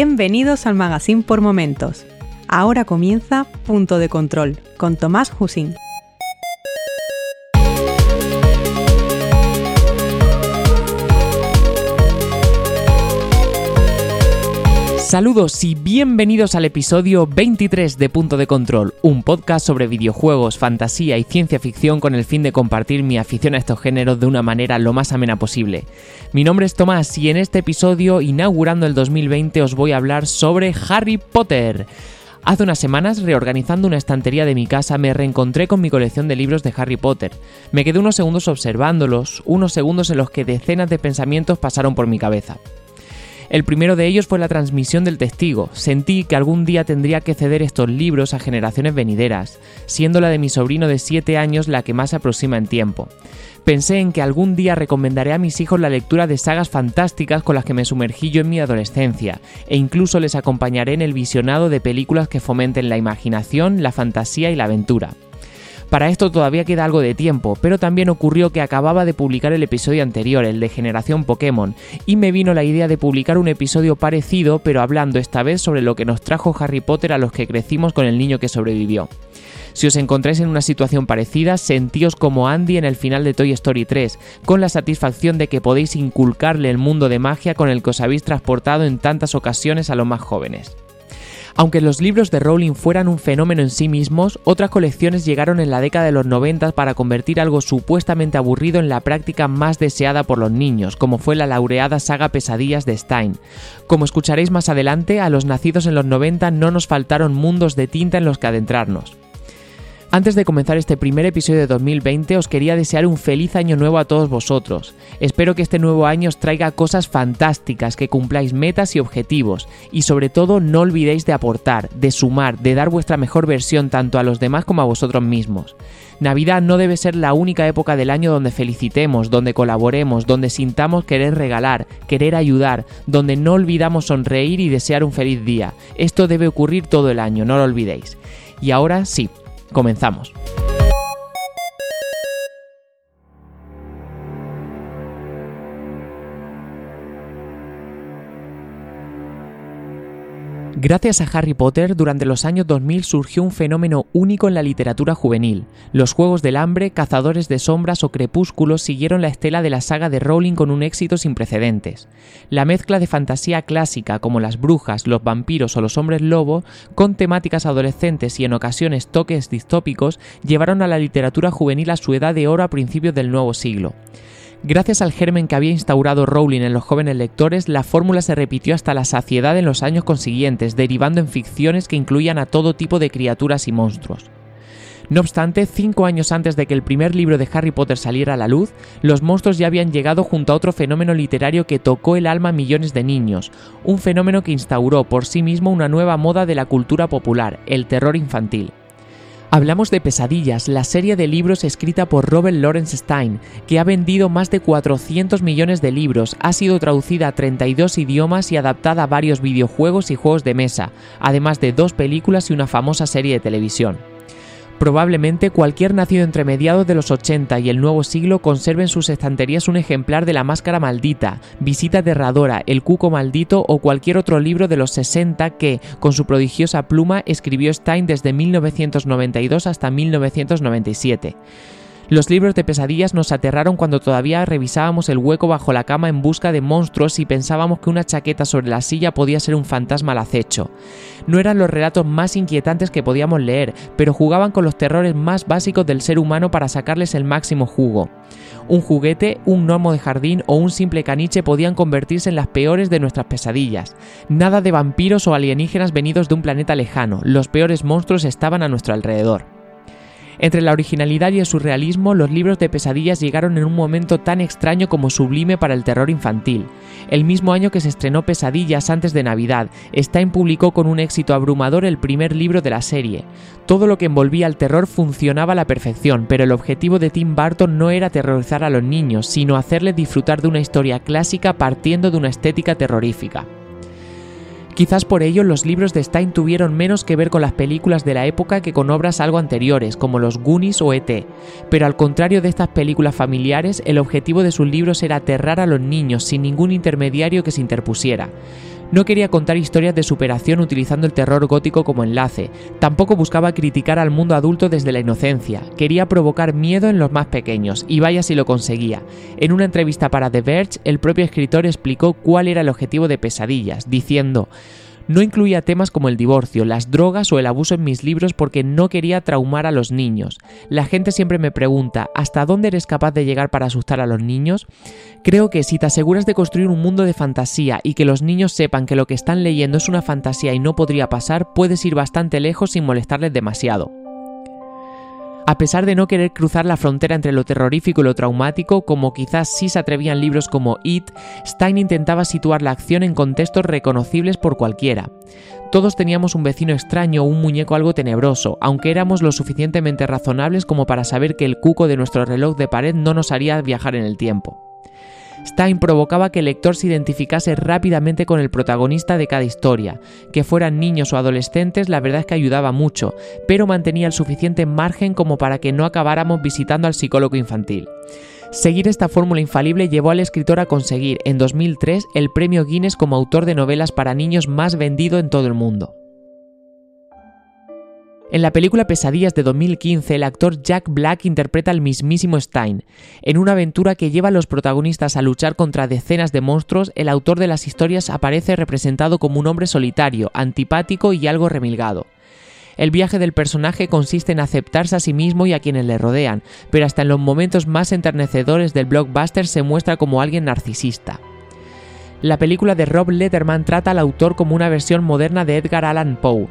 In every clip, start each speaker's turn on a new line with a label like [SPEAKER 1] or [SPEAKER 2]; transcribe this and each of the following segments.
[SPEAKER 1] Bienvenidos al Magazine por Momentos. Ahora comienza Punto de Control con Tomás Husing.
[SPEAKER 2] Saludos y bienvenidos al episodio 23 de Punto de Control, un podcast sobre videojuegos, fantasía y ciencia ficción con el fin de compartir mi afición a estos géneros de una manera lo más amena posible. Mi nombre es Tomás y en este episodio, inaugurando el 2020, os voy a hablar sobre Harry Potter. Hace unas semanas, reorganizando una estantería de mi casa, me reencontré con mi colección de libros de Harry Potter. Me quedé unos segundos observándolos, unos segundos en los que decenas de pensamientos pasaron por mi cabeza. El primero de ellos fue la transmisión del testigo. Sentí que algún día tendría que ceder estos libros a generaciones venideras, siendo la de mi sobrino de 7 años la que más se aproxima en tiempo. Pensé en que algún día recomendaré a mis hijos la lectura de sagas fantásticas con las que me sumergí yo en mi adolescencia, e incluso les acompañaré en el visionado de películas que fomenten la imaginación, la fantasía y la aventura. Para esto todavía queda algo de tiempo, pero también ocurrió que acababa de publicar el episodio anterior, el de Generación Pokémon, y me vino la idea de publicar un episodio parecido, pero hablando esta vez sobre lo que nos trajo Harry Potter a los que crecimos con el niño que sobrevivió. Si os encontráis en una situación parecida, sentíos como Andy en el final de Toy Story 3, con la satisfacción de que podéis inculcarle el mundo de magia con el que os habéis transportado en tantas ocasiones a los más jóvenes. Aunque los libros de Rowling fueran un fenómeno en sí mismos, otras colecciones llegaron en la década de los 90 para convertir algo supuestamente aburrido en la práctica más deseada por los niños, como fue la laureada saga Pesadillas de Stein. Como escucharéis más adelante, a los nacidos en los 90 no nos faltaron mundos de tinta en los que adentrarnos. Antes de comenzar este primer episodio de 2020 os quería desear un feliz año nuevo a todos vosotros. Espero que este nuevo año os traiga cosas fantásticas, que cumpláis metas y objetivos y sobre todo no olvidéis de aportar, de sumar, de dar vuestra mejor versión tanto a los demás como a vosotros mismos. Navidad no debe ser la única época del año donde felicitemos, donde colaboremos, donde sintamos querer regalar, querer ayudar, donde no olvidamos sonreír y desear un feliz día. Esto debe ocurrir todo el año, no lo olvidéis. Y ahora sí, Comenzamos. Gracias a Harry Potter, durante los años 2000 surgió un fenómeno único en la literatura juvenil. Los Juegos del Hambre, Cazadores de Sombras o Crepúsculos siguieron la estela de la saga de Rowling con un éxito sin precedentes. La mezcla de fantasía clásica como las brujas, los vampiros o los hombres lobo, con temáticas adolescentes y en ocasiones toques distópicos, llevaron a la literatura juvenil a su edad de oro a principios del nuevo siglo. Gracias al germen que había instaurado Rowling en los jóvenes lectores, la fórmula se repitió hasta la saciedad en los años consiguientes, derivando en ficciones que incluían a todo tipo de criaturas y monstruos. No obstante, cinco años antes de que el primer libro de Harry Potter saliera a la luz, los monstruos ya habían llegado junto a otro fenómeno literario que tocó el alma a millones de niños, un fenómeno que instauró por sí mismo una nueva moda de la cultura popular, el terror infantil. Hablamos de Pesadillas, la serie de libros escrita por Robert Lawrence Stein, que ha vendido más de 400 millones de libros, ha sido traducida a 32 idiomas y adaptada a varios videojuegos y juegos de mesa, además de dos películas y una famosa serie de televisión. Probablemente cualquier nacido entre mediados de los 80 y el nuevo siglo conserve en sus estanterías un ejemplar de La Máscara Maldita, Visita Aterradora, El Cuco Maldito o cualquier otro libro de los 60 que, con su prodigiosa pluma, escribió Stein desde 1992 hasta 1997. Los libros de pesadillas nos aterraron cuando todavía revisábamos el hueco bajo la cama en busca de monstruos y pensábamos que una chaqueta sobre la silla podía ser un fantasma al acecho. No eran los relatos más inquietantes que podíamos leer, pero jugaban con los terrores más básicos del ser humano para sacarles el máximo jugo. Un juguete, un gnomo de jardín o un simple caniche podían convertirse en las peores de nuestras pesadillas. Nada de vampiros o alienígenas venidos de un planeta lejano, los peores monstruos estaban a nuestro alrededor. Entre la originalidad y el surrealismo, los libros de pesadillas llegaron en un momento tan extraño como sublime para el terror infantil. El mismo año que se estrenó Pesadillas antes de Navidad, Stein publicó con un éxito abrumador el primer libro de la serie. Todo lo que envolvía al terror funcionaba a la perfección, pero el objetivo de Tim Burton no era aterrorizar a los niños, sino hacerles disfrutar de una historia clásica partiendo de una estética terrorífica. Quizás por ello los libros de Stein tuvieron menos que ver con las películas de la época que con obras algo anteriores, como los Goonies o ET. Pero al contrario de estas películas familiares, el objetivo de sus libros era aterrar a los niños sin ningún intermediario que se interpusiera. No quería contar historias de superación utilizando el terror gótico como enlace, tampoco buscaba criticar al mundo adulto desde la inocencia, quería provocar miedo en los más pequeños, y vaya si lo conseguía. En una entrevista para The Verge, el propio escritor explicó cuál era el objetivo de Pesadillas, diciendo, no incluía temas como el divorcio, las drogas o el abuso en mis libros porque no quería traumar a los niños. La gente siempre me pregunta, ¿hasta dónde eres capaz de llegar para asustar a los niños? Creo que si te aseguras de construir un mundo de fantasía y que los niños sepan que lo que están leyendo es una fantasía y no podría pasar, puedes ir bastante lejos sin molestarles demasiado. A pesar de no querer cruzar la frontera entre lo terrorífico y lo traumático, como quizás sí se atrevían libros como It, Stein intentaba situar la acción en contextos reconocibles por cualquiera. Todos teníamos un vecino extraño o un muñeco algo tenebroso, aunque éramos lo suficientemente razonables como para saber que el cuco de nuestro reloj de pared no nos haría viajar en el tiempo. Stein provocaba que el lector se identificase rápidamente con el protagonista de cada historia. Que fueran niños o adolescentes, la verdad es que ayudaba mucho, pero mantenía el suficiente margen como para que no acabáramos visitando al psicólogo infantil. Seguir esta fórmula infalible llevó al escritor a conseguir en 2003 el premio Guinness como autor de novelas para niños más vendido en todo el mundo. En la película Pesadillas de 2015, el actor Jack Black interpreta al mismísimo Stein. En una aventura que lleva a los protagonistas a luchar contra decenas de monstruos, el autor de las historias aparece representado como un hombre solitario, antipático y algo remilgado. El viaje del personaje consiste en aceptarse a sí mismo y a quienes le rodean, pero hasta en los momentos más enternecedores del blockbuster se muestra como alguien narcisista. La película de Rob Letterman trata al autor como una versión moderna de Edgar Allan Poe,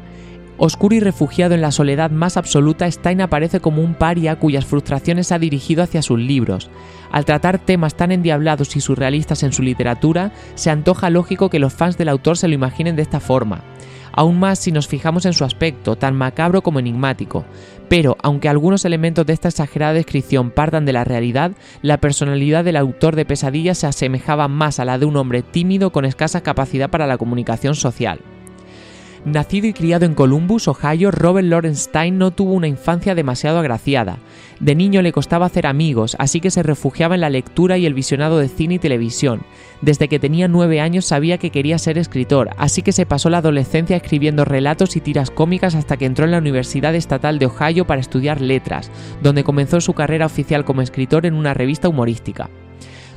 [SPEAKER 2] Oscuro y refugiado en la soledad más absoluta, Stein aparece como un paria cuyas frustraciones ha dirigido hacia sus libros. Al tratar temas tan endiablados y surrealistas en su literatura, se antoja lógico que los fans del autor se lo imaginen de esta forma. Aún más si nos fijamos en su aspecto, tan macabro como enigmático. Pero, aunque algunos elementos de esta exagerada descripción partan de la realidad, la personalidad del autor de Pesadillas se asemejaba más a la de un hombre tímido con escasa capacidad para la comunicación social. Nacido y criado en Columbus, Ohio, Robert Lorenstein no tuvo una infancia demasiado agraciada. De niño le costaba hacer amigos, así que se refugiaba en la lectura y el visionado de cine y televisión. Desde que tenía nueve años sabía que quería ser escritor, así que se pasó la adolescencia escribiendo relatos y tiras cómicas hasta que entró en la Universidad Estatal de Ohio para estudiar letras, donde comenzó su carrera oficial como escritor en una revista humorística.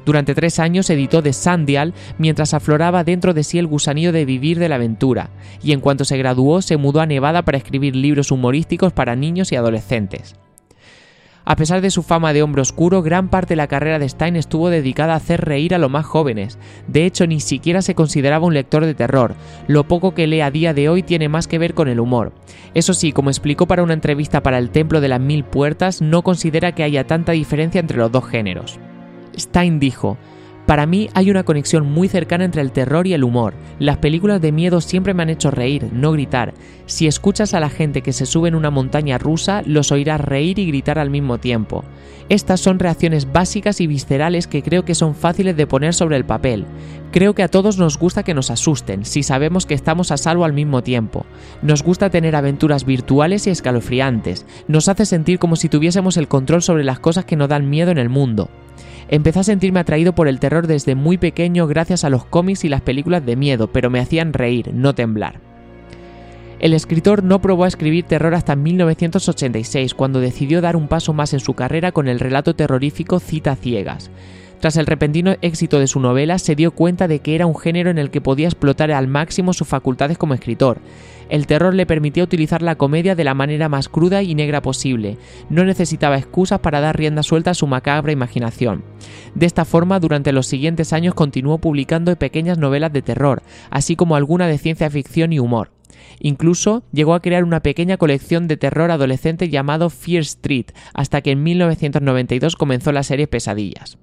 [SPEAKER 2] Durante tres años editó The Sandial mientras afloraba dentro de sí el gusanillo de vivir de la aventura, y en cuanto se graduó se mudó a Nevada para escribir libros humorísticos para niños y adolescentes. A pesar de su fama de hombre oscuro, gran parte de la carrera de Stein estuvo dedicada a hacer reír a los más jóvenes. De hecho, ni siquiera se consideraba un lector de terror. Lo poco que lee a día de hoy tiene más que ver con el humor. Eso sí, como explicó para una entrevista para el Templo de las Mil Puertas, no considera que haya tanta diferencia entre los dos géneros. Stein dijo, para mí hay una conexión muy cercana entre el terror y el humor. Las películas de miedo siempre me han hecho reír, no gritar. Si escuchas a la gente que se sube en una montaña rusa, los oirás reír y gritar al mismo tiempo. Estas son reacciones básicas y viscerales que creo que son fáciles de poner sobre el papel. Creo que a todos nos gusta que nos asusten, si sabemos que estamos a salvo al mismo tiempo. Nos gusta tener aventuras virtuales y escalofriantes. Nos hace sentir como si tuviésemos el control sobre las cosas que nos dan miedo en el mundo. Empecé a sentirme atraído por el terror desde muy pequeño gracias a los cómics y las películas de miedo, pero me hacían reír, no temblar. El escritor no probó a escribir terror hasta 1986, cuando decidió dar un paso más en su carrera con el relato terrorífico Cita Ciegas. Tras el repentino éxito de su novela, se dio cuenta de que era un género en el que podía explotar al máximo sus facultades como escritor. El terror le permitía utilizar la comedia de la manera más cruda y negra posible. No necesitaba excusas para dar rienda suelta a su macabra imaginación. De esta forma, durante los siguientes años continuó publicando pequeñas novelas de terror, así como alguna de ciencia ficción y humor. Incluso llegó a crear una pequeña colección de terror adolescente llamado Fear Street, hasta que en 1992 comenzó la serie Pesadillas.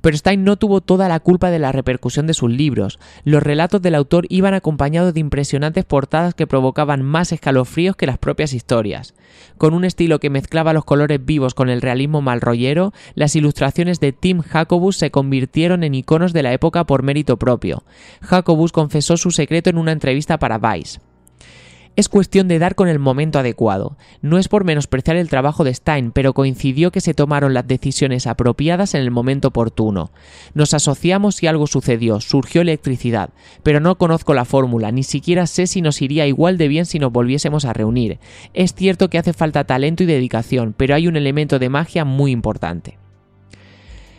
[SPEAKER 2] Pero Stein no tuvo toda la culpa de la repercusión de sus libros. Los relatos del autor iban acompañados de impresionantes portadas que provocaban más escalofríos que las propias historias. Con un estilo que mezclaba los colores vivos con el realismo malrollero, las ilustraciones de Tim Jacobus se convirtieron en iconos de la época por mérito propio. Jacobus confesó su secreto en una entrevista para Vice. Es cuestión de dar con el momento adecuado. No es por menospreciar el trabajo de Stein, pero coincidió que se tomaron las decisiones apropiadas en el momento oportuno. Nos asociamos y algo sucedió, surgió electricidad, pero no conozco la fórmula, ni siquiera sé si nos iría igual de bien si nos volviésemos a reunir. Es cierto que hace falta talento y dedicación, pero hay un elemento de magia muy importante.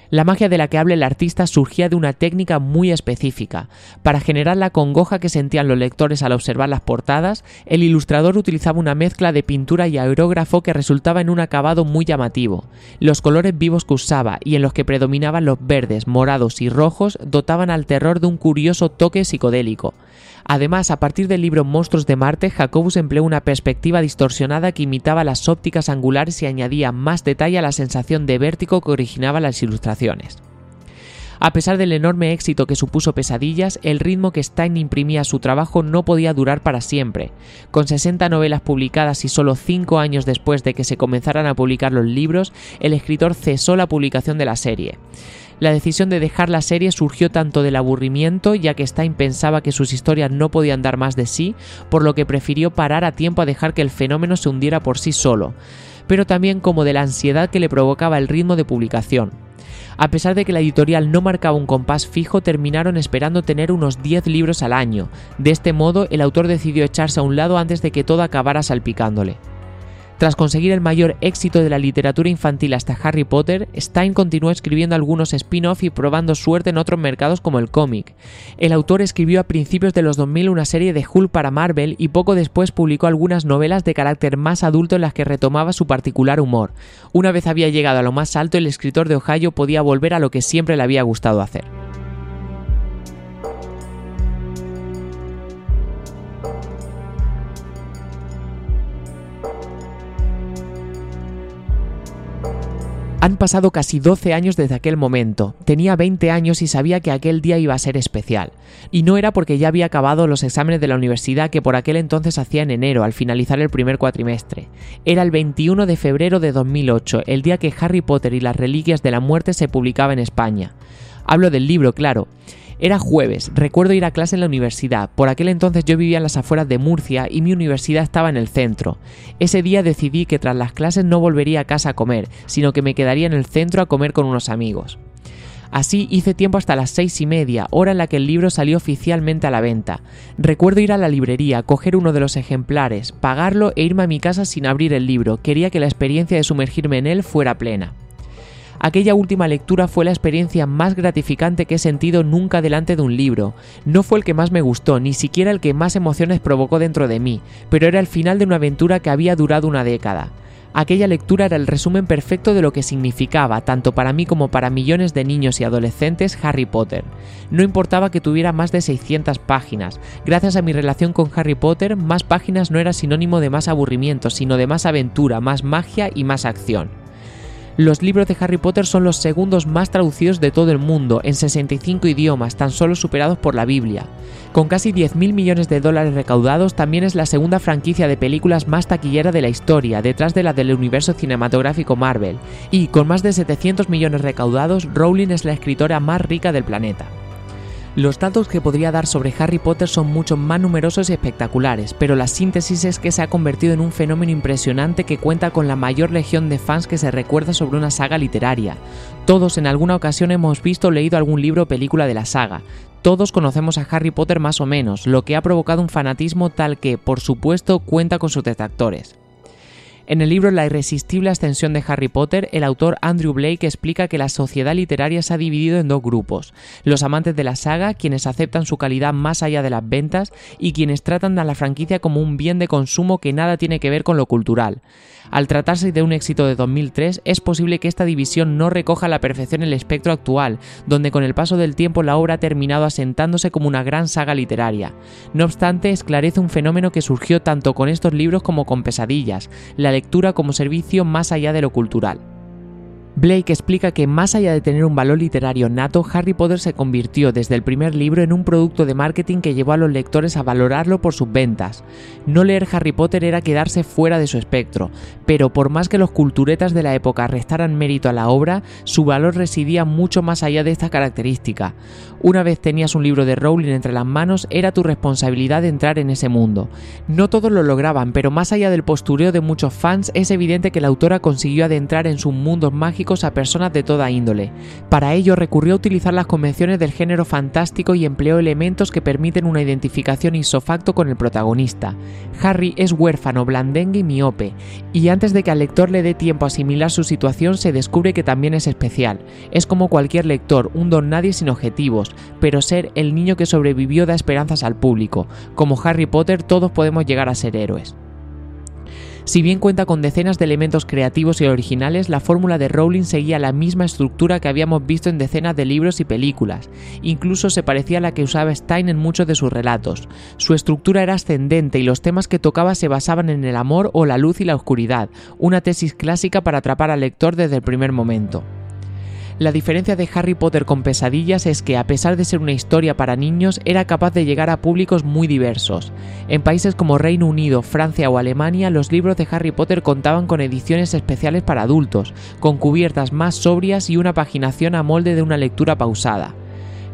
[SPEAKER 2] La magia de la que habla el artista surgía de una técnica muy específica. Para generar la congoja que sentían los lectores al observar las portadas, el ilustrador utilizaba una mezcla de pintura y aerógrafo que resultaba en un acabado muy llamativo. Los colores vivos que usaba y en los que predominaban los verdes, morados y rojos dotaban al terror de un curioso toque psicodélico. Además, a partir del libro Monstruos de Marte, Jacobus empleó una perspectiva distorsionada que imitaba las ópticas angulares y añadía más detalle a la sensación de vértigo que originaba las ilustraciones. A pesar del enorme éxito que supuso Pesadillas, el ritmo que Stein imprimía a su trabajo no podía durar para siempre. Con 60 novelas publicadas y solo 5 años después de que se comenzaran a publicar los libros, el escritor cesó la publicación de la serie. La decisión de dejar la serie surgió tanto del aburrimiento, ya que Stein pensaba que sus historias no podían dar más de sí, por lo que prefirió parar a tiempo a dejar que el fenómeno se hundiera por sí solo, pero también como de la ansiedad que le provocaba el ritmo de publicación. A pesar de que la editorial no marcaba un compás fijo, terminaron esperando tener unos 10 libros al año. De este modo, el autor decidió echarse a un lado antes de que todo acabara salpicándole. Tras conseguir el mayor éxito de la literatura infantil hasta Harry Potter, Stein continuó escribiendo algunos spin-off y probando suerte en otros mercados como el cómic. El autor escribió a principios de los 2000 una serie de Hulk para Marvel y poco después publicó algunas novelas de carácter más adulto en las que retomaba su particular humor. Una vez había llegado a lo más alto, el escritor de Ohio podía volver a lo que siempre le había gustado hacer. Han pasado casi 12 años desde aquel momento. Tenía 20 años y sabía que aquel día iba a ser especial. Y no era porque ya había acabado los exámenes de la universidad que por aquel entonces hacía en enero, al finalizar el primer cuatrimestre. Era el 21 de febrero de 2008, el día que Harry Potter y las Reliquias de la Muerte se publicaba en España. Hablo del libro, claro. Era jueves, recuerdo ir a clase en la universidad, por aquel entonces yo vivía en las afueras de Murcia y mi universidad estaba en el centro. Ese día decidí que tras las clases no volvería a casa a comer, sino que me quedaría en el centro a comer con unos amigos. Así hice tiempo hasta las seis y media, hora en la que el libro salió oficialmente a la venta. Recuerdo ir a la librería, coger uno de los ejemplares, pagarlo e irme a mi casa sin abrir el libro. Quería que la experiencia de sumergirme en él fuera plena. Aquella última lectura fue la experiencia más gratificante que he sentido nunca delante de un libro. No fue el que más me gustó, ni siquiera el que más emociones provocó dentro de mí, pero era el final de una aventura que había durado una década. Aquella lectura era el resumen perfecto de lo que significaba, tanto para mí como para millones de niños y adolescentes, Harry Potter. No importaba que tuviera más de 600 páginas. Gracias a mi relación con Harry Potter, más páginas no era sinónimo de más aburrimiento, sino de más aventura, más magia y más acción. Los libros de Harry Potter son los segundos más traducidos de todo el mundo, en 65 idiomas, tan solo superados por la Biblia. Con casi 10.000 millones de dólares recaudados, también es la segunda franquicia de películas más taquillera de la historia, detrás de la del universo cinematográfico Marvel. Y con más de 700 millones recaudados, Rowling es la escritora más rica del planeta. Los datos que podría dar sobre Harry Potter son mucho más numerosos y espectaculares, pero la síntesis es que se ha convertido en un fenómeno impresionante que cuenta con la mayor legión de fans que se recuerda sobre una saga literaria. Todos en alguna ocasión hemos visto o leído algún libro o película de la saga. Todos conocemos a Harry Potter más o menos, lo que ha provocado un fanatismo tal que, por supuesto, cuenta con sus detractores. En el libro La irresistible ascensión de Harry Potter, el autor Andrew Blake explica que la sociedad literaria se ha dividido en dos grupos, los amantes de la saga, quienes aceptan su calidad más allá de las ventas, y quienes tratan a la franquicia como un bien de consumo que nada tiene que ver con lo cultural. Al tratarse de un éxito de 2003, es posible que esta división no recoja a la perfección el espectro actual, donde con el paso del tiempo la obra ha terminado asentándose como una gran saga literaria. No obstante, esclarece un fenómeno que surgió tanto con estos libros como con pesadillas, la lectura como servicio más allá de lo cultural. Blake explica que más allá de tener un valor literario nato, Harry Potter se convirtió desde el primer libro en un producto de marketing que llevó a los lectores a valorarlo por sus ventas. No leer Harry Potter era quedarse fuera de su espectro, pero por más que los culturetas de la época restaran mérito a la obra, su valor residía mucho más allá de esta característica. Una vez tenías un libro de Rowling entre las manos, era tu responsabilidad entrar en ese mundo. No todos lo lograban, pero más allá del postureo de muchos fans, es evidente que la autora consiguió adentrar en sus mundos mágicos a personas de toda índole. Para ello recurrió a utilizar las convenciones del género fantástico y empleó elementos que permiten una identificación isofacto con el protagonista. Harry es huérfano, blandengue y miope, y antes de que al lector le dé tiempo a asimilar su situación se descubre que también es especial. Es como cualquier lector, un don nadie sin objetivos, pero ser el niño que sobrevivió da esperanzas al público. Como Harry Potter todos podemos llegar a ser héroes. Si bien cuenta con decenas de elementos creativos y originales, la fórmula de Rowling seguía la misma estructura que habíamos visto en decenas de libros y películas. Incluso se parecía a la que usaba Stein en muchos de sus relatos. Su estructura era ascendente y los temas que tocaba se basaban en el amor o la luz y la oscuridad, una tesis clásica para atrapar al lector desde el primer momento. La diferencia de Harry Potter con Pesadillas es que, a pesar de ser una historia para niños, era capaz de llegar a públicos muy diversos. En países como Reino Unido, Francia o Alemania, los libros de Harry Potter contaban con ediciones especiales para adultos, con cubiertas más sobrias y una paginación a molde de una lectura pausada.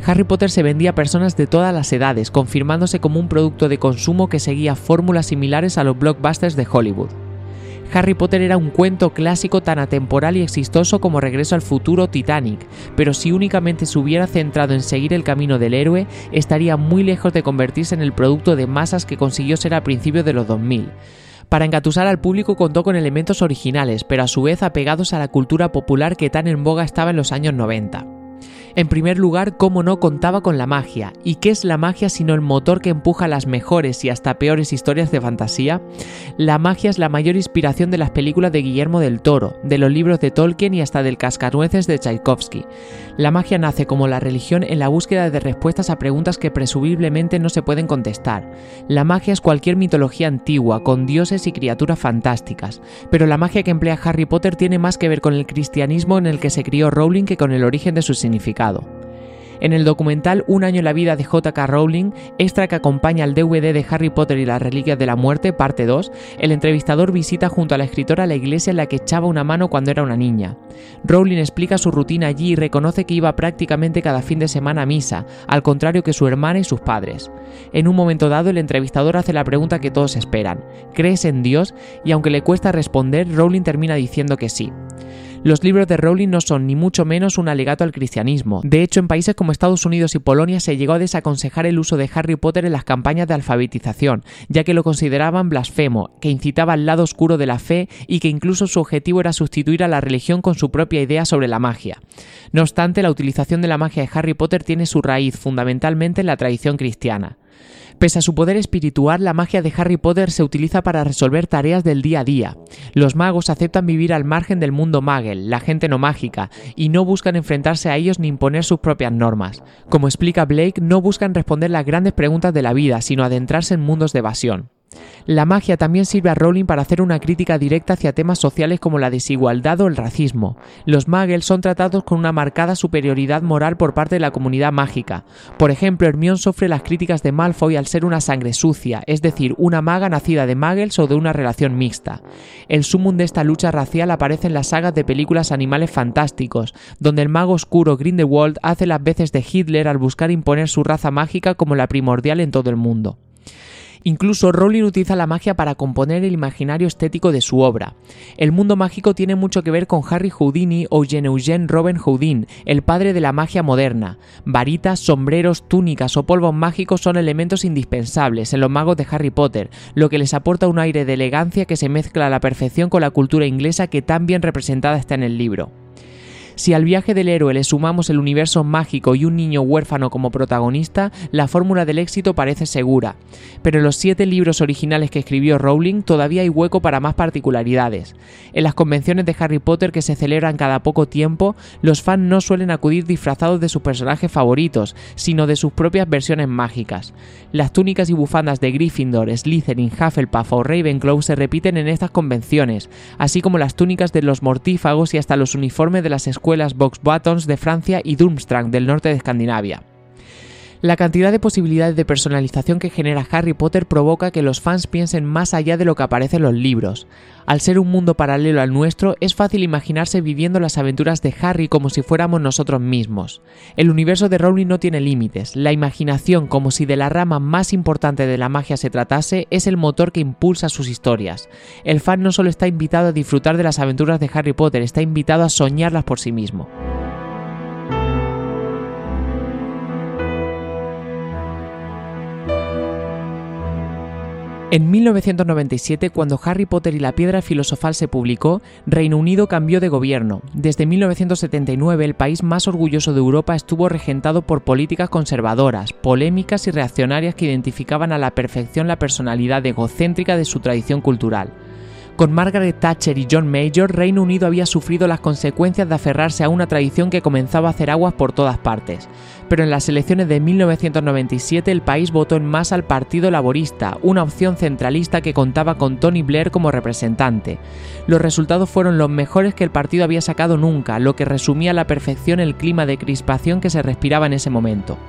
[SPEAKER 2] Harry Potter se vendía a personas de todas las edades, confirmándose como un producto de consumo que seguía fórmulas similares a los blockbusters de Hollywood. Harry Potter era un cuento clásico tan atemporal y exitoso como Regreso al futuro Titanic, pero si únicamente se hubiera centrado en seguir el camino del héroe, estaría muy lejos de convertirse en el producto de masas que consiguió ser a principios de los 2000. Para engatusar al público contó con elementos originales, pero a su vez apegados a la cultura popular que tan en boga estaba en los años 90. En primer lugar, cómo no contaba con la magia. ¿Y qué es la magia sino el motor que empuja las mejores y hasta peores historias de fantasía? La magia es la mayor inspiración de las películas de Guillermo del Toro, de los libros de Tolkien y hasta del Cascanueces de Tchaikovsky. La magia nace como la religión en la búsqueda de respuestas a preguntas que presumiblemente no se pueden contestar. La magia es cualquier mitología antigua, con dioses y criaturas fantásticas, pero la magia que emplea Harry Potter tiene más que ver con el cristianismo en el que se crió Rowling que con el origen de su significado. En el documental Un año en la vida de J.K. Rowling, extra que acompaña al DVD de Harry Potter y las Reliquias de la Muerte, parte 2, el entrevistador visita junto a la escritora la iglesia en la que echaba una mano cuando era una niña. Rowling explica su rutina allí y reconoce que iba prácticamente cada fin de semana a misa, al contrario que su hermana y sus padres. En un momento dado, el entrevistador hace la pregunta que todos esperan: ¿crees en Dios? Y aunque le cuesta responder, Rowling termina diciendo que sí. Los libros de Rowling no son ni mucho menos un alegato al cristianismo. De hecho, en países como Estados Unidos y Polonia se llegó a desaconsejar el uso de Harry Potter en las campañas de alfabetización, ya que lo consideraban blasfemo, que incitaba al lado oscuro de la fe y que incluso su objetivo era sustituir a la religión con su propia idea sobre la magia. No obstante, la utilización de la magia de Harry Potter tiene su raíz fundamentalmente en la tradición cristiana. Pese a su poder espiritual, la magia de Harry Potter se utiliza para resolver tareas del día a día. Los magos aceptan vivir al margen del mundo magel, la gente no mágica, y no buscan enfrentarse a ellos ni imponer sus propias normas. Como explica Blake, no buscan responder las grandes preguntas de la vida, sino adentrarse en mundos de evasión. La magia también sirve a Rowling para hacer una crítica directa hacia temas sociales como la desigualdad o el racismo. Los muggles son tratados con una marcada superioridad moral por parte de la comunidad mágica. Por ejemplo, Hermione sufre las críticas de Malfoy al ser una sangre sucia, es decir, una maga nacida de muggles o de una relación mixta. El sumum de esta lucha racial aparece en las sagas de películas Animales Fantásticos, donde el mago oscuro Grindelwald hace las veces de Hitler al buscar imponer su raza mágica como la primordial en todo el mundo. Incluso Rowling utiliza la magia para componer el imaginario estético de su obra. El mundo mágico tiene mucho que ver con Harry Houdini o Jean-Eugène Robin Houdin, el padre de la magia moderna. Varitas, sombreros, túnicas o polvos mágicos son elementos indispensables en los magos de Harry Potter, lo que les aporta un aire de elegancia que se mezcla a la perfección con la cultura inglesa que tan bien representada está en el libro. Si al viaje del héroe le sumamos el universo mágico y un niño huérfano como protagonista, la fórmula del éxito parece segura. Pero en los siete libros originales que escribió Rowling todavía hay hueco para más particularidades. En las convenciones de Harry Potter que se celebran cada poco tiempo, los fans no suelen acudir disfrazados de sus personajes favoritos, sino de sus propias versiones mágicas. Las túnicas y bufandas de Gryffindor, Slytherin, Hufflepuff o Ravenclaw se repiten en estas convenciones, así como las túnicas de los mortífagos y hasta los uniformes de las escuelas Box Buttons de Francia y Durmstrang del norte de Escandinavia. La cantidad de posibilidades de personalización que genera Harry Potter provoca que los fans piensen más allá de lo que aparece en los libros. Al ser un mundo paralelo al nuestro, es fácil imaginarse viviendo las aventuras de Harry como si fuéramos nosotros mismos. El universo de Rowling no tiene límites, la imaginación, como si de la rama más importante de la magia se tratase, es el motor que impulsa sus historias. El fan no solo está invitado a disfrutar de las aventuras de Harry Potter, está invitado a soñarlas por sí mismo. En 1997, cuando Harry Potter y la Piedra Filosofal se publicó, Reino Unido cambió de gobierno. Desde 1979, el país más orgulloso de Europa estuvo regentado por políticas conservadoras, polémicas y reaccionarias que identificaban a la perfección la personalidad egocéntrica de su tradición cultural. Con Margaret Thatcher y John Major, Reino Unido había sufrido las consecuencias de aferrarse a una tradición que comenzaba a hacer aguas por todas partes. Pero en las elecciones de 1997 el país votó en masa al Partido Laborista, una opción centralista que contaba con Tony Blair como representante. Los resultados fueron los mejores que el partido había sacado nunca, lo que resumía a la perfección el clima de crispación que se respiraba en ese momento.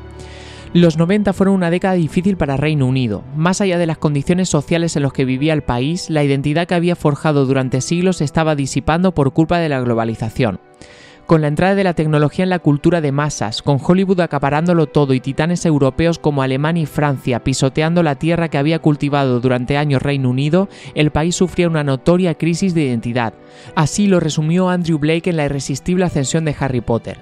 [SPEAKER 2] Los 90 fueron una década difícil para Reino Unido. Más allá de las condiciones sociales en las que vivía el país, la identidad que había forjado durante siglos estaba disipando por culpa de la globalización. Con la entrada de la tecnología en la cultura de masas, con Hollywood acaparándolo todo y titanes europeos como Alemania y Francia pisoteando la tierra que había cultivado durante años Reino Unido, el país sufría una notoria crisis de identidad. Así lo resumió Andrew Blake en la irresistible ascensión de Harry Potter.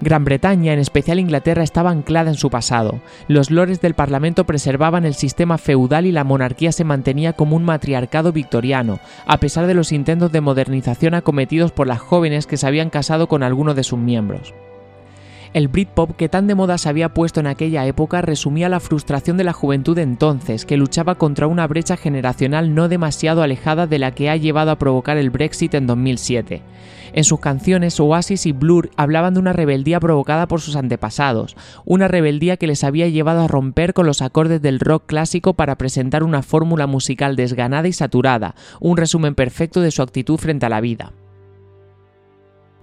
[SPEAKER 2] Gran Bretaña, en especial Inglaterra, estaba anclada en su pasado. Los lores del Parlamento preservaban el sistema feudal y la monarquía se mantenía como un matriarcado victoriano, a pesar de los intentos de modernización acometidos por las jóvenes que se habían casado con alguno de sus miembros. El Britpop que tan de moda se había puesto en aquella época resumía la frustración de la juventud entonces, que luchaba contra una brecha generacional no demasiado alejada de la que ha llevado a provocar el Brexit en 2007. En sus canciones, Oasis y Blur hablaban de una rebeldía provocada por sus antepasados, una rebeldía que les había llevado a romper con los acordes del rock clásico para presentar una fórmula musical desganada y saturada, un resumen perfecto de su actitud frente a la vida.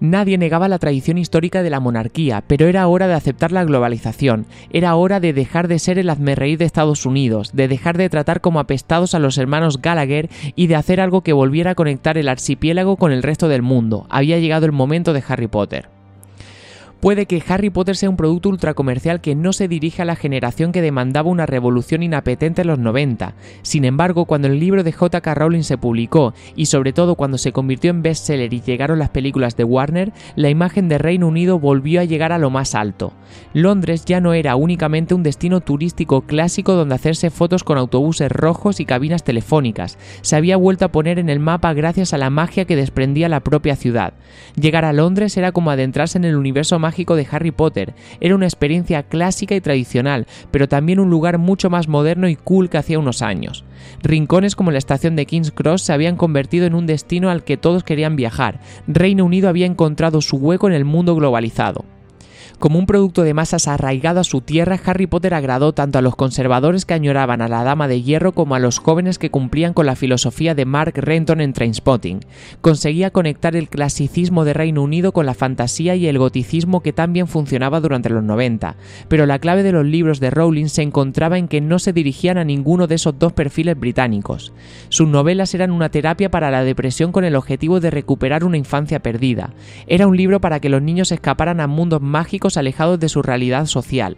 [SPEAKER 2] Nadie negaba la tradición histórica de la monarquía, pero era hora de aceptar la globalización, era hora de dejar de ser el hazmerreír de Estados Unidos, de dejar de tratar como apestados a los hermanos Gallagher y de hacer algo que volviera a conectar el archipiélago con el resto del mundo. Había llegado el momento de Harry Potter. Puede que Harry Potter sea un producto ultracomercial que no se dirige a la generación que demandaba una revolución inapetente en los 90. Sin embargo, cuando el libro de J.K. Rowling se publicó y sobre todo cuando se convirtió en bestseller y llegaron las películas de Warner, la imagen de Reino Unido volvió a llegar a lo más alto. Londres ya no era únicamente un destino turístico clásico donde hacerse fotos con autobuses rojos y cabinas telefónicas, se había vuelto a poner en el mapa gracias a la magia que desprendía la propia ciudad. Llegar a Londres era como adentrarse en el universo mágico de Harry Potter. Era una experiencia clásica y tradicional, pero también un lugar mucho más moderno y cool que hacía unos años. Rincones como la estación de King's Cross se habían convertido en un destino al que todos querían viajar. Reino Unido había encontrado su hueco en el mundo globalizado. Como un producto de masas arraigado a su tierra, Harry Potter agradó tanto a los conservadores que añoraban a la Dama de Hierro como a los jóvenes que cumplían con la filosofía de Mark Renton en Trainspotting. Conseguía conectar el clasicismo de Reino Unido con la fantasía y el goticismo que tan bien funcionaba durante los 90, pero la clave de los libros de Rowling se encontraba en que no se dirigían a ninguno de esos dos perfiles británicos. Sus novelas eran una terapia para la depresión con el objetivo de recuperar una infancia perdida. Era un libro para que los niños escaparan a mundos mágicos alejados de su realidad social.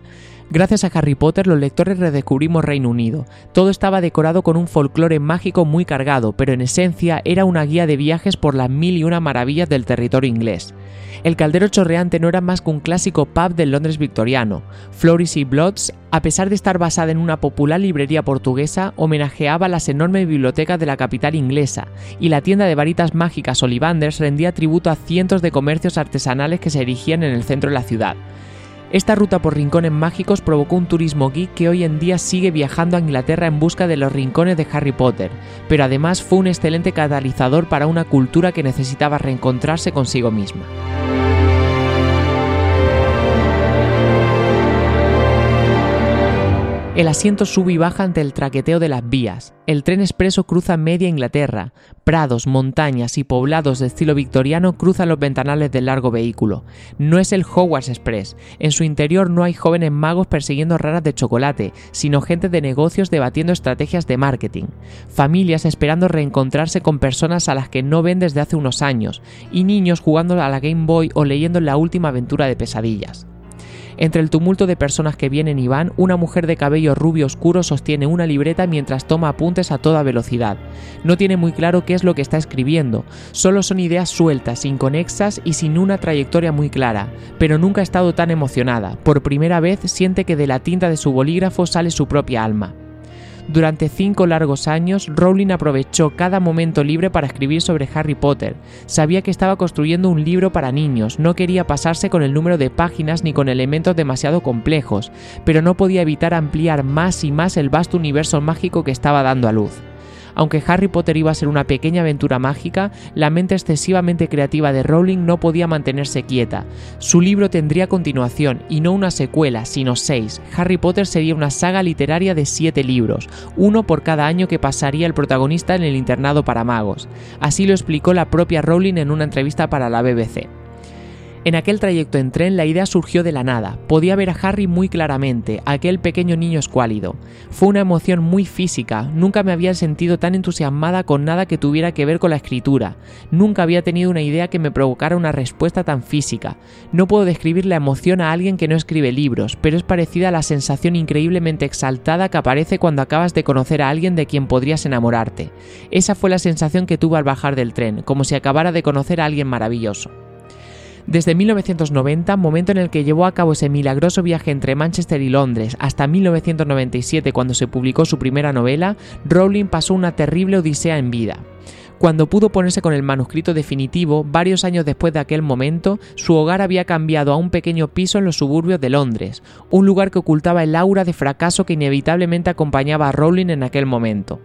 [SPEAKER 2] Gracias a Harry Potter los lectores redescubrimos Reino Unido. Todo estaba decorado con un folclore mágico muy cargado, pero en esencia era una guía de viajes por las mil y una maravillas del territorio inglés. El caldero chorreante no era más que un clásico pub del Londres victoriano. Flores y Bloods, a pesar de estar basada en una popular librería portuguesa, homenajeaba las enormes bibliotecas de la capital inglesa, y la tienda de varitas mágicas Ollivanders rendía tributo a cientos de comercios artesanales que se erigían en el centro de la ciudad. Esta ruta por rincones mágicos provocó un turismo geek que hoy en día sigue viajando a Inglaterra en busca de los rincones de Harry Potter, pero además fue un excelente catalizador para una cultura que necesitaba reencontrarse consigo misma. El asiento sube y baja ante el traqueteo de las vías. El tren expreso cruza media Inglaterra. Prados, montañas y poblados de estilo victoriano cruzan los ventanales del largo vehículo. No es el Hogwarts Express. En su interior no hay jóvenes magos persiguiendo raras de chocolate, sino gente de negocios debatiendo estrategias de marketing. Familias esperando reencontrarse con personas a las que no ven desde hace unos años. Y niños jugando a la Game Boy o leyendo la última aventura de pesadillas. Entre el tumulto de personas que vienen y van, una mujer de cabello rubio oscuro sostiene una libreta mientras toma apuntes a toda velocidad. No tiene muy claro qué es lo que está escribiendo, solo son ideas sueltas, inconexas y sin una trayectoria muy clara, pero nunca ha estado tan emocionada. Por primera vez siente que de la tinta de su bolígrafo sale su propia alma. Durante cinco largos años, Rowling aprovechó cada momento libre para escribir sobre Harry Potter. Sabía que estaba construyendo un libro para niños, no quería pasarse con el número de páginas ni con elementos demasiado complejos, pero no podía evitar ampliar más y más el vasto universo mágico que estaba dando a luz. Aunque Harry Potter iba a ser una pequeña aventura mágica, la mente excesivamente creativa de Rowling no podía mantenerse quieta. Su libro tendría continuación, y no una secuela, sino seis. Harry Potter sería una saga literaria de siete libros, uno por cada año que pasaría el protagonista en el internado para magos. Así lo explicó la propia Rowling en una entrevista para la BBC. En aquel trayecto en tren la idea surgió de la nada. Podía ver a Harry muy claramente, aquel pequeño niño escuálido. Fue una emoción muy física, nunca me había sentido tan entusiasmada con nada que tuviera que ver con la escritura. Nunca había tenido una idea que me provocara una respuesta tan física. No puedo describir la emoción a alguien que no escribe libros, pero es parecida a la sensación increíblemente exaltada que aparece cuando acabas de conocer a alguien de quien podrías enamorarte. Esa fue la sensación que tuve al bajar del tren, como si acabara de conocer a alguien maravilloso. Desde 1990, momento en el que llevó a cabo ese milagroso viaje entre Manchester y Londres, hasta 1997 cuando se publicó su primera novela, Rowling pasó una terrible odisea en vida. Cuando pudo ponerse con el manuscrito definitivo, varios años después de aquel momento, su hogar había cambiado a un pequeño piso en los suburbios de Londres, un lugar que ocultaba el aura de fracaso que inevitablemente acompañaba a Rowling en aquel momento.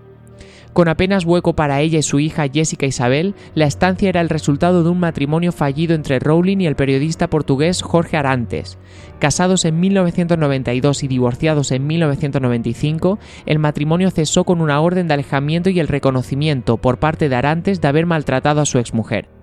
[SPEAKER 2] Con apenas hueco para ella y su hija Jessica Isabel, la estancia era el resultado de un matrimonio fallido entre Rowling y el periodista portugués Jorge Arantes. Casados en 1992 y divorciados en 1995, el matrimonio cesó con una orden de alejamiento y el reconocimiento por parte de Arantes de haber maltratado a su exmujer.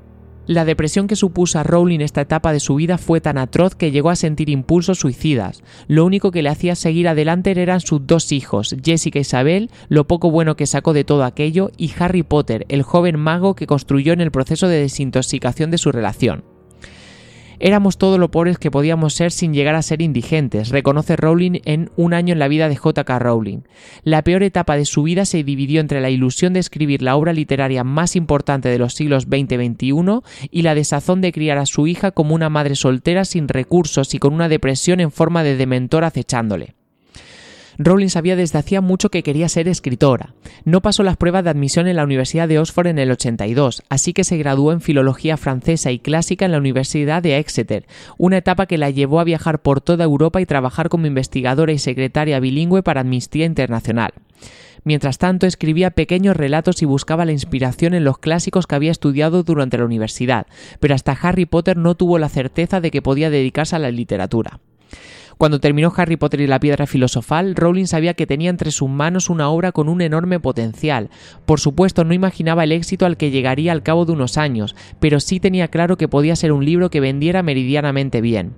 [SPEAKER 2] La depresión que supuso a Rowling esta etapa de su vida fue tan atroz que llegó a sentir impulsos suicidas. Lo único que le hacía seguir adelante eran sus dos hijos, Jessica Isabel, lo poco bueno que sacó de todo aquello, y Harry Potter, el joven mago que construyó en el proceso de desintoxicación de su relación. Éramos todo lo pobres que podíamos ser sin llegar a ser indigentes, reconoce Rowling en Un año en la vida de J.K. Rowling. La peor etapa de su vida se dividió entre la ilusión de escribir la obra literaria más importante de los siglos XX-XXI y la desazón de criar a su hija como una madre soltera sin recursos y con una depresión en forma de dementor acechándole. Rowling sabía desde hacía mucho que quería ser escritora. No pasó las pruebas de admisión en la Universidad de Oxford en el 82, así que se graduó en Filología Francesa y Clásica en la Universidad de Exeter, una etapa que la llevó a viajar por toda Europa y trabajar como investigadora y secretaria bilingüe para Amnistía Internacional. Mientras tanto, escribía pequeños relatos y buscaba la inspiración en los clásicos que había estudiado durante la universidad, pero hasta Harry Potter no tuvo la certeza de que podía dedicarse a la literatura. Cuando terminó Harry Potter y la piedra filosofal, Rowling sabía que tenía entre sus manos una obra con un enorme potencial. Por supuesto, no imaginaba el éxito al que llegaría al cabo de unos años, pero sí tenía claro que podía ser un libro que vendiera meridianamente bien.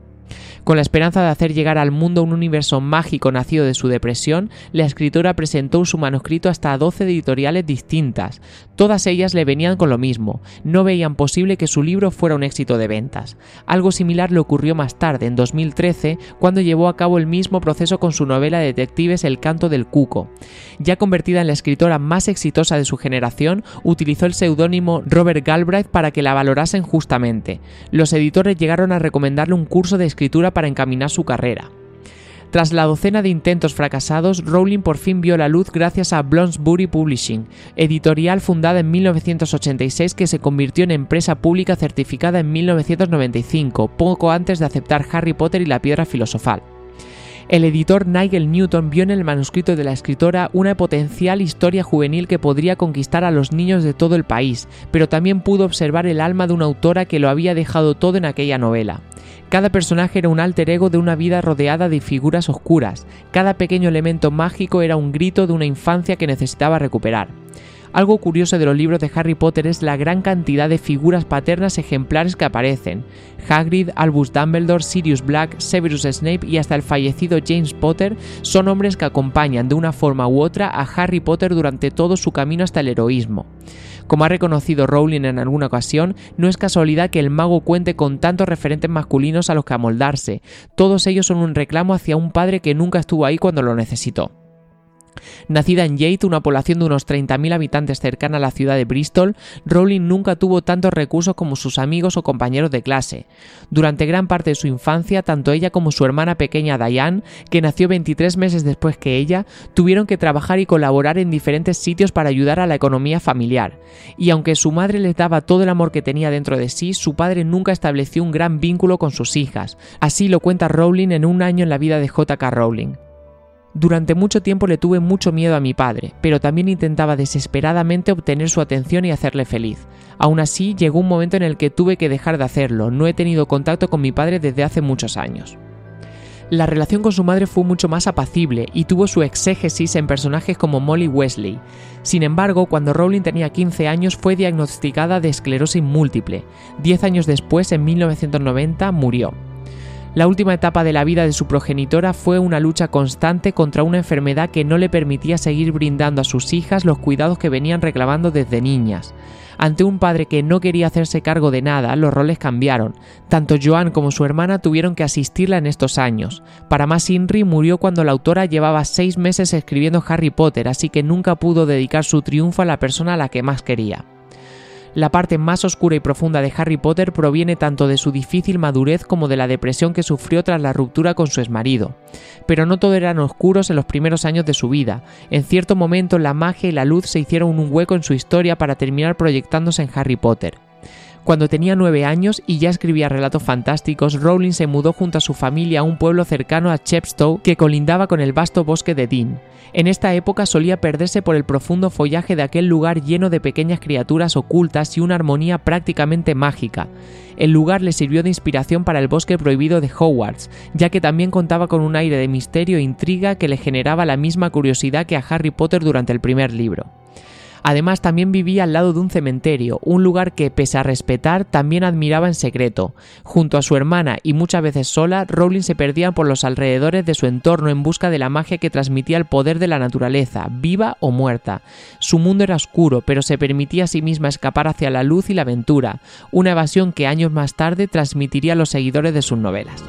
[SPEAKER 2] Con la esperanza de hacer llegar al mundo un universo mágico nacido de su depresión, la escritora presentó su manuscrito hasta 12 editoriales distintas. Todas ellas le venían con lo mismo, no veían posible que su libro fuera un éxito de ventas. Algo similar le ocurrió más tarde, en 2013, cuando llevó a cabo el mismo proceso con su novela de detectives El canto del cuco. Ya convertida en la escritora más exitosa de su generación, utilizó el seudónimo Robert Galbraith para que la valorasen justamente. Los editores llegaron a recomendarle un curso de para encaminar su carrera. Tras la docena de intentos fracasados, Rowling por fin vio la luz gracias a Bloomsbury Publishing, editorial fundada en 1986 que se convirtió en empresa pública certificada en 1995, poco antes de aceptar Harry Potter y la piedra filosofal. El editor Nigel Newton vio en el manuscrito de la escritora una potencial historia juvenil que podría conquistar a los niños de todo el país, pero también pudo observar el alma de una autora que lo había dejado todo en aquella novela. Cada personaje era un alter ego de una vida rodeada de figuras oscuras, cada pequeño elemento mágico era un grito de una infancia que necesitaba recuperar. Algo curioso de los libros de Harry Potter es la gran cantidad de figuras paternas ejemplares que aparecen. Hagrid, Albus Dumbledore, Sirius Black, Severus Snape y hasta el fallecido James Potter son hombres que acompañan de una forma u otra a Harry Potter durante todo su camino hasta el heroísmo. Como ha reconocido Rowling en alguna ocasión, no es casualidad que el mago cuente con tantos referentes masculinos a los que amoldarse. Todos ellos son un reclamo hacia un padre que nunca estuvo ahí cuando lo necesitó. Nacida en Yate, una población de unos 30.000 habitantes cercana a la ciudad de Bristol, Rowling nunca tuvo tantos recursos como sus amigos o compañeros de clase. Durante gran parte de su infancia, tanto ella como su hermana pequeña Diane, que nació 23 meses después que ella, tuvieron que trabajar y colaborar en diferentes sitios para ayudar a la economía familiar. Y aunque su madre les daba todo el amor que tenía dentro de sí, su padre nunca estableció un gran vínculo con sus hijas. Así lo cuenta Rowling en un año en la vida de J.K. Rowling. Durante mucho tiempo le tuve mucho miedo a mi padre, pero también intentaba desesperadamente obtener su atención y hacerle feliz. Aún así, llegó un momento en el que tuve que dejar de hacerlo, no he tenido contacto con mi padre desde hace muchos años. La relación con su madre fue mucho más apacible y tuvo su exégesis en personajes como Molly Wesley. Sin embargo, cuando Rowling tenía 15 años fue diagnosticada de esclerosis múltiple. Diez años después, en 1990, murió. La última etapa de la vida de su progenitora fue una lucha constante contra una enfermedad que no le permitía seguir brindando a sus hijas los cuidados que venían reclamando desde niñas. Ante un padre que no quería hacerse cargo de nada, los roles cambiaron. Tanto Joan como su hermana tuvieron que asistirla en estos años. Para más, Inri murió cuando la autora llevaba seis meses escribiendo Harry Potter, así que nunca pudo dedicar su triunfo a la persona a la que más quería. La parte más oscura y profunda de Harry Potter proviene tanto de su difícil madurez como de la depresión que sufrió tras la ruptura con su exmarido. Pero no todo eran oscuros en los primeros años de su vida. En cierto momento la magia y la luz se hicieron un hueco en su historia para terminar proyectándose en Harry Potter. Cuando tenía nueve años y ya escribía relatos fantásticos, Rowling se mudó junto a su familia a un pueblo cercano a Chepstow que colindaba con el vasto bosque de Dean. En esta época solía perderse por el profundo follaje de aquel lugar lleno de pequeñas criaturas ocultas y una armonía prácticamente mágica. El lugar le sirvió de inspiración para el bosque prohibido de Hogwarts, ya que también contaba con un aire de misterio e intriga que le generaba la misma curiosidad que a Harry Potter durante el primer libro. Además, también vivía al lado de un cementerio, un lugar que, pese a respetar, también admiraba en secreto. Junto a su hermana y muchas veces sola, Rowling se perdía por los alrededores de su entorno en busca de la magia que transmitía el poder de la naturaleza, viva o muerta. Su mundo era oscuro, pero se permitía a sí misma escapar hacia la luz y la aventura, una evasión que años más tarde transmitiría a los seguidores de sus novelas.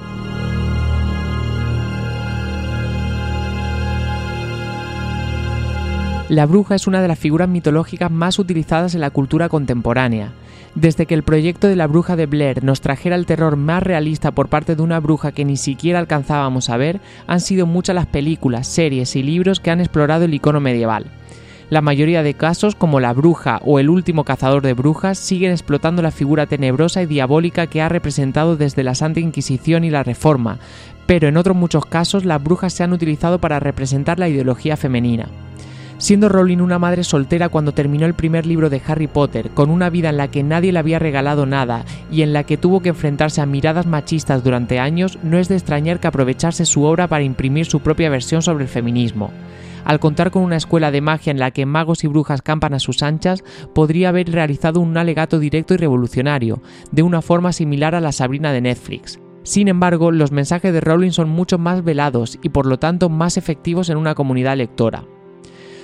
[SPEAKER 2] La bruja es una de las figuras mitológicas más utilizadas en la cultura contemporánea. Desde que el proyecto de la bruja de Blair nos trajera el terror más realista por parte de una bruja que ni siquiera alcanzábamos a ver, han sido muchas las películas, series y libros que han explorado el icono medieval. La mayoría de casos, como La Bruja o El último cazador de brujas, siguen explotando la figura tenebrosa y diabólica que ha representado desde la Santa Inquisición y la Reforma, pero en otros muchos casos las brujas se han utilizado para representar la ideología femenina. Siendo Rowling una madre soltera cuando terminó el primer libro de Harry Potter, con una vida en la que nadie le había regalado nada y en la que tuvo que enfrentarse a miradas machistas durante años, no es de extrañar que aprovechase su obra para imprimir su propia versión sobre el feminismo. Al contar con una escuela de magia en la que magos y brujas campan a sus anchas, podría haber realizado un alegato directo y revolucionario, de una forma similar a la Sabrina de Netflix. Sin embargo, los mensajes de Rowling son mucho más velados y por lo tanto más efectivos en una comunidad lectora.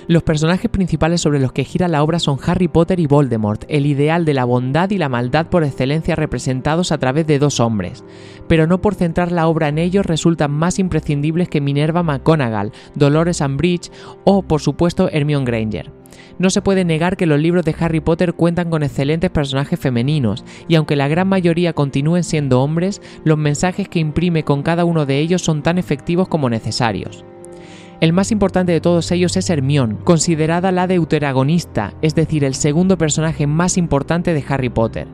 [SPEAKER 2] Los personajes principales sobre los que gira la obra son Harry Potter y Voldemort, el ideal de la bondad y la maldad por excelencia representados a través de dos hombres. Pero no por centrar la obra en ellos resultan más imprescindibles que Minerva McGonagall, Dolores Umbridge o, por supuesto, Hermione Granger. No se puede negar que los libros de Harry Potter cuentan con excelentes personajes femeninos, y aunque la gran mayoría continúen siendo hombres, los mensajes que imprime con cada uno de ellos son tan efectivos como necesarios. El más importante de todos ellos es Hermione, considerada la deuteragonista, es decir, el segundo personaje más importante de Harry Potter.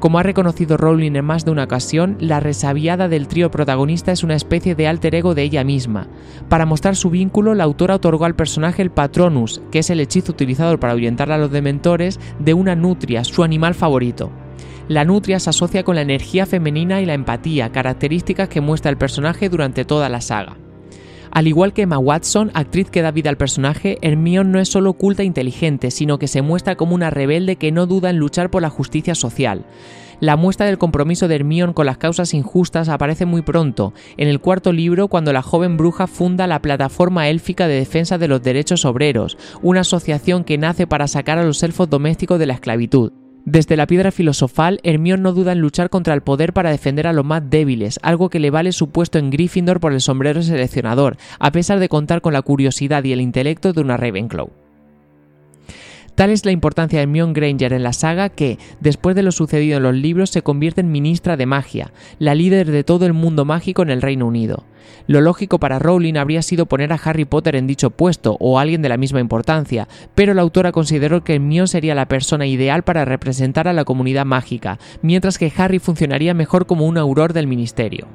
[SPEAKER 2] Como ha reconocido Rowling en más de una ocasión, la resabiada del trío protagonista es una especie de alter ego de ella misma. Para mostrar su vínculo, la autora otorgó al personaje el Patronus, que es el hechizo utilizado para ahuyentar a los dementores, de una nutria, su animal favorito. La nutria se asocia con la energía femenina y la empatía, características que muestra el personaje durante toda la saga. Al igual que Emma Watson, actriz que da vida al personaje, Hermione no es solo oculta e inteligente, sino que se muestra como una rebelde que no duda en luchar por la justicia social. La muestra del compromiso de Hermione con las causas injustas aparece muy pronto, en el cuarto libro cuando la joven bruja funda la Plataforma Élfica de Defensa de los Derechos Obreros, una asociación que nace para sacar a los elfos domésticos de la esclavitud. Desde la piedra filosofal, Hermione no duda en luchar contra el poder para defender a los más débiles, algo que le vale su puesto en Gryffindor por el sombrero seleccionador, a pesar de contar con la curiosidad y el intelecto de una Ravenclaw. Tal es la importancia de Hermione Granger en la saga que, después de lo sucedido en los libros, se convierte en ministra de magia, la líder de todo el mundo mágico en el Reino Unido. Lo lógico para Rowling habría sido poner a Harry Potter en dicho puesto o alguien de la misma importancia, pero la autora consideró que Hermione sería la persona ideal para representar a la comunidad mágica, mientras que Harry funcionaría mejor como un auror del ministerio.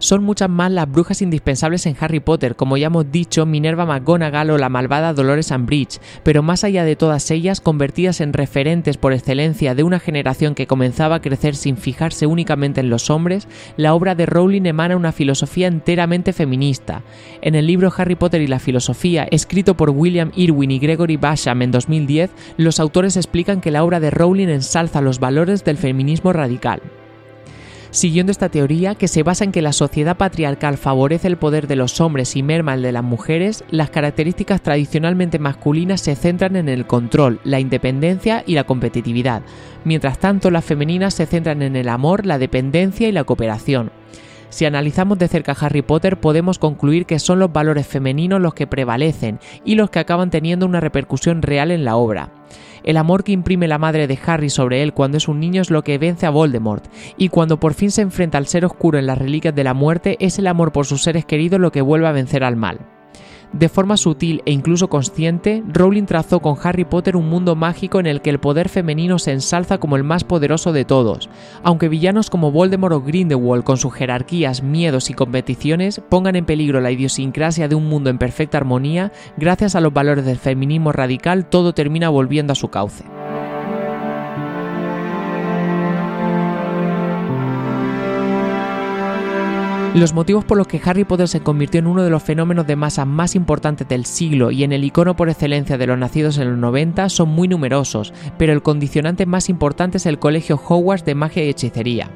[SPEAKER 2] Son muchas más las brujas indispensables en Harry Potter, como ya hemos dicho, Minerva McGonagall o la malvada Dolores Umbridge, pero más allá de todas ellas, convertidas en referentes por excelencia de una generación que comenzaba a crecer sin fijarse únicamente en los hombres, la obra de Rowling emana una filosofía enteramente feminista. En el libro Harry Potter y la filosofía, escrito por William Irwin y Gregory Basham en 2010, los autores explican que la obra de Rowling ensalza los valores del feminismo radical. Siguiendo esta teoría, que se basa en que la sociedad patriarcal favorece el poder de los hombres y merma el de las mujeres, las características tradicionalmente masculinas se centran en el control, la independencia y la competitividad, mientras tanto las femeninas se centran en el amor, la dependencia y la cooperación. Si analizamos de cerca Harry Potter podemos concluir que son los valores femeninos los que prevalecen y los que acaban teniendo una repercusión real en la obra. El amor que imprime la madre de Harry sobre él cuando es un niño es lo que vence a Voldemort, y cuando por fin se enfrenta al ser oscuro en las reliquias de la muerte es el amor por sus seres queridos lo que vuelve a vencer al mal. De forma sutil e incluso consciente, Rowling trazó con Harry Potter un mundo mágico en el que el poder femenino se ensalza como el más poderoso de todos, aunque villanos como Voldemort o Grindelwald con sus jerarquías, miedos y competiciones pongan en peligro la idiosincrasia de un mundo en perfecta armonía, gracias a los valores del feminismo radical todo termina volviendo a su cauce. Los motivos por los que Harry Potter se convirtió en uno de los fenómenos de masa más importantes del siglo y en el icono por excelencia de los nacidos en los 90 son muy numerosos, pero el condicionante más importante es el Colegio Hogwarts de Magia y Hechicería.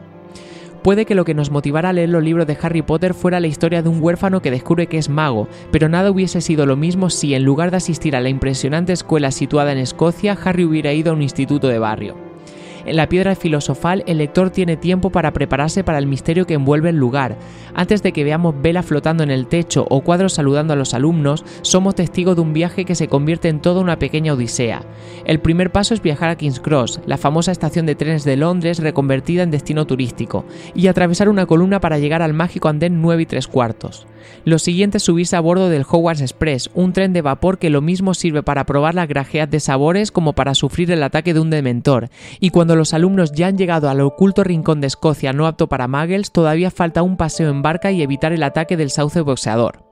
[SPEAKER 2] Puede que lo que nos motivara a leer los libros de Harry Potter fuera la historia de un huérfano que descubre que es mago, pero nada hubiese sido lo mismo si en lugar de asistir a la impresionante escuela situada en Escocia, Harry hubiera ido a un instituto de barrio. En la piedra filosofal el lector tiene tiempo para prepararse para el misterio que envuelve el lugar. Antes de que veamos vela flotando en el techo o cuadros saludando a los alumnos, somos testigos de un viaje que se convierte en toda una pequeña odisea. El primer paso es viajar a King's Cross, la famosa estación de trenes de Londres reconvertida en destino turístico, y atravesar una columna para llegar al mágico andén 9 y 3 cuartos. Lo siguiente es subirse a bordo del Hogwarts Express, un tren de vapor que lo mismo sirve para probar la grajeas de sabores como para sufrir el ataque de un dementor, y cuando los alumnos ya han llegado al oculto rincón de Escocia no apto para muggles, todavía falta un paseo en barca y evitar el ataque del sauce boxeador.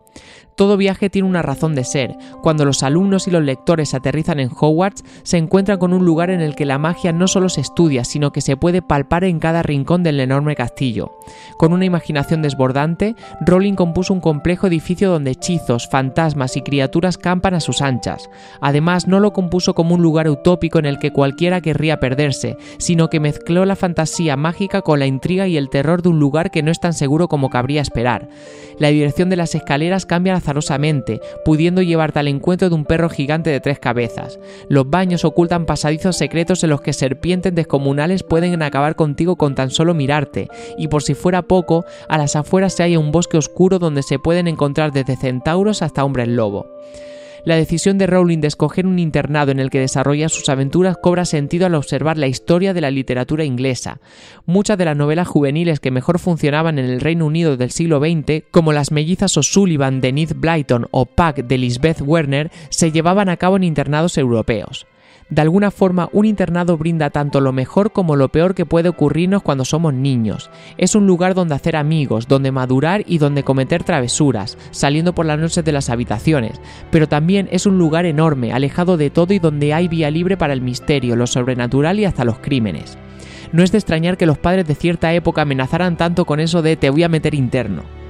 [SPEAKER 2] Todo viaje tiene una razón de ser. Cuando los alumnos y los lectores aterrizan en Hogwarts, se encuentran con un lugar en el que la magia no solo se estudia, sino que se puede palpar en cada rincón del enorme castillo. Con una imaginación desbordante, Rowling compuso un complejo edificio donde hechizos, fantasmas y criaturas campan a sus anchas. Además, no lo compuso como un lugar utópico en el que cualquiera querría perderse, sino que mezcló la fantasía mágica con la intriga y el terror de un lugar que no es tan seguro como cabría esperar. La dirección de las escaleras cambia azarosamente, pudiendo llevarte al encuentro de un perro gigante de tres cabezas. Los baños ocultan pasadizos secretos en los que serpientes descomunales pueden acabar contigo con tan solo mirarte, y por si fuera poco, a las afueras se halla un bosque oscuro donde se pueden encontrar desde centauros hasta hombres lobo. La decisión de Rowling de escoger un internado en el que desarrolla sus aventuras cobra sentido al observar la historia de la literatura inglesa. Muchas de las novelas juveniles que mejor funcionaban en el Reino Unido del siglo XX, como Las mellizas O'Sullivan de Ned Blyton o Pack de Lisbeth Werner, se llevaban a cabo en internados europeos. De alguna forma, un internado brinda tanto lo mejor como lo peor que puede ocurrirnos cuando somos niños. Es un lugar donde hacer amigos, donde madurar y donde cometer travesuras, saliendo por las noches de las habitaciones, pero también es un lugar enorme, alejado de todo y donde hay vía libre para el misterio, lo sobrenatural y hasta los crímenes. No es de extrañar que los padres de cierta época amenazaran tanto con eso de te voy a meter interno.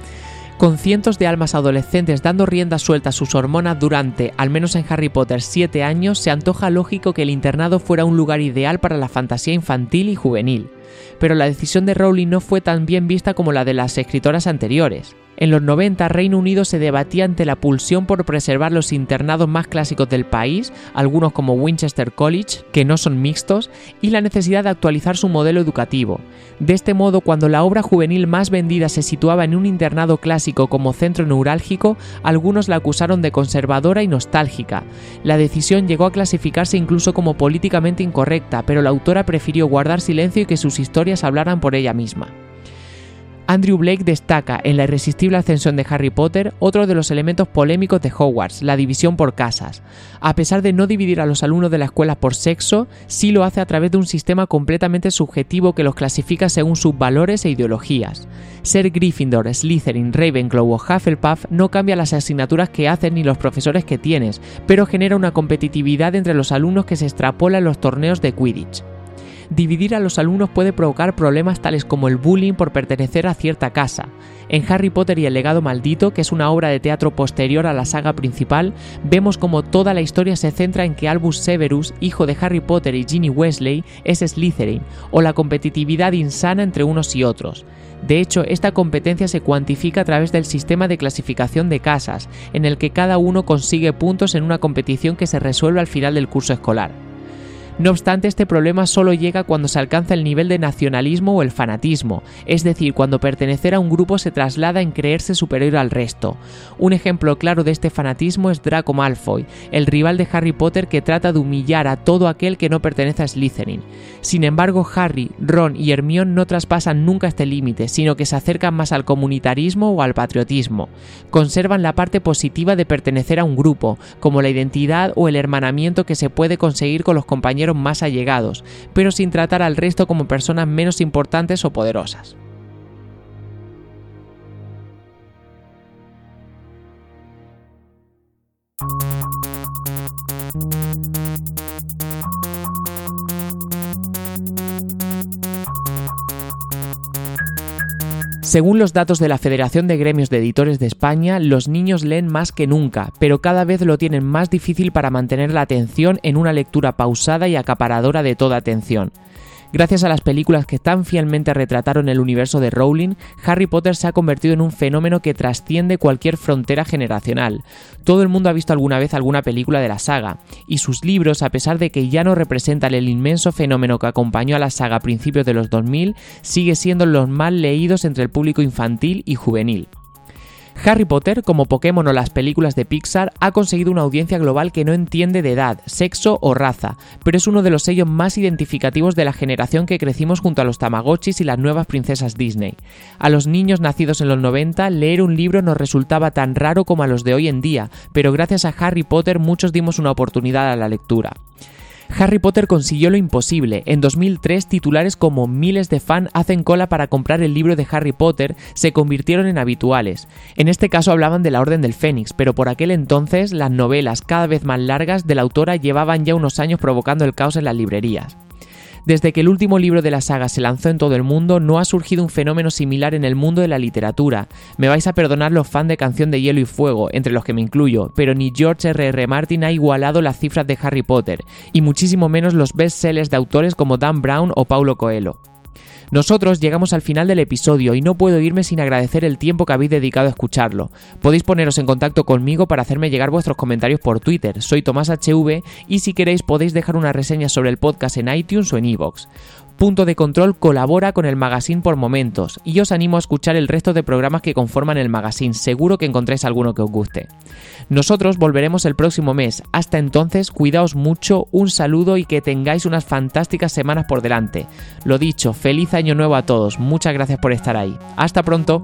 [SPEAKER 2] Con cientos de almas adolescentes dando rienda suelta a sus hormonas durante, al menos en Harry Potter, 7 años, se antoja lógico que el internado fuera un lugar ideal para la fantasía infantil y juvenil. Pero la decisión de Rowling no fue tan bien vista como la de las escritoras anteriores. En los 90 Reino Unido se debatía ante la pulsión por preservar los internados más clásicos del país, algunos como Winchester College, que no son mixtos, y la necesidad de actualizar su modelo educativo. De este modo, cuando la obra juvenil más vendida se situaba en un internado clásico como centro neurálgico, algunos la acusaron de conservadora y nostálgica. La decisión llegó a clasificarse incluso como políticamente incorrecta, pero la autora prefirió guardar silencio y que sus historias hablaran por ella misma. Andrew Blake destaca en la irresistible ascensión de Harry Potter otro de los elementos polémicos de Hogwarts, la división por casas. A pesar de no dividir a los alumnos de la escuela por sexo, sí lo hace a través de un sistema completamente subjetivo que los clasifica según sus valores e ideologías. Ser Gryffindor, Slytherin, Ravenclaw o Hufflepuff no cambia las asignaturas que hacen ni los profesores que tienes, pero genera una competitividad entre los alumnos que se extrapola en los torneos de Quidditch dividir a los alumnos puede provocar problemas tales como el bullying por pertenecer a cierta casa. En Harry Potter y el legado maldito, que es una obra de teatro posterior a la saga principal, vemos como toda la historia se centra en que Albus Severus, hijo de Harry Potter y Ginny Wesley, es Slytherin, o la competitividad insana entre unos y otros. De hecho, esta competencia se cuantifica a través del sistema de clasificación de casas, en el que cada uno consigue puntos en una competición que se resuelve al final del curso escolar. No obstante, este problema solo llega cuando se alcanza el nivel de nacionalismo o el fanatismo, es decir, cuando pertenecer a un grupo se traslada en creerse superior al resto. Un ejemplo claro de este fanatismo es Draco Malfoy, el rival de Harry Potter que trata de humillar a todo aquel que no pertenece a Slytherin. Sin embargo, Harry, Ron y Hermione no traspasan nunca este límite, sino que se acercan más al comunitarismo o al patriotismo. Conservan la parte positiva de pertenecer a un grupo, como la identidad o el hermanamiento que se puede conseguir con los compañeros más allegados, pero sin tratar al resto como personas menos importantes o poderosas. Según los datos de la Federación de Gremios de Editores de España, los niños leen más que nunca, pero cada vez lo tienen más difícil para mantener la atención en una lectura pausada y acaparadora de toda atención. Gracias a las películas que tan fielmente retrataron el universo de Rowling, Harry Potter se ha convertido en un fenómeno que trasciende cualquier frontera generacional. Todo el mundo ha visto alguna vez alguna película de la saga, y sus libros, a pesar de que ya no representan el inmenso fenómeno que acompañó a la saga a principios de los 2000, sigue siendo los más leídos entre el público infantil y juvenil. Harry Potter, como Pokémon o las películas de Pixar, ha conseguido una audiencia global que no entiende de edad, sexo o raza, pero es uno de los sellos más identificativos de la generación que crecimos junto a los Tamagotchis y las nuevas princesas Disney. A los niños nacidos en los 90, leer un libro nos resultaba tan raro como a los de hoy en día, pero gracias a Harry Potter muchos dimos una oportunidad a la lectura. Harry Potter consiguió lo imposible. En 2003, titulares como miles de fan hacen cola para comprar el libro de Harry Potter se convirtieron en habituales. En este caso hablaban de la Orden del Fénix, pero por aquel entonces las novelas cada vez más largas de la autora llevaban ya unos años provocando el caos en las librerías. Desde que el último libro de la saga se lanzó en todo el mundo, no ha surgido un fenómeno similar en el mundo de la literatura. Me vais a perdonar los fans de Canción de Hielo y Fuego, entre los que me incluyo, pero ni George R.R. R. Martin ha igualado las cifras de Harry Potter, y muchísimo menos los bestsellers de autores como Dan Brown o Paulo Coelho. Nosotros llegamos al final del episodio y no puedo irme sin agradecer el tiempo que habéis dedicado a escucharlo. Podéis poneros en contacto conmigo para hacerme llegar vuestros comentarios por Twitter, soy Tomás HV y si queréis podéis dejar una reseña sobre el podcast en iTunes o en iVoox. Punto de Control colabora con el magazine por momentos y os animo a escuchar el resto de programas que conforman el magazine, seguro que encontréis alguno que os guste. Nosotros volveremos el próximo mes, hasta entonces cuidaos mucho, un saludo y que tengáis unas fantásticas semanas por delante. Lo dicho, feliz año nuevo a todos, muchas gracias por estar ahí. Hasta pronto.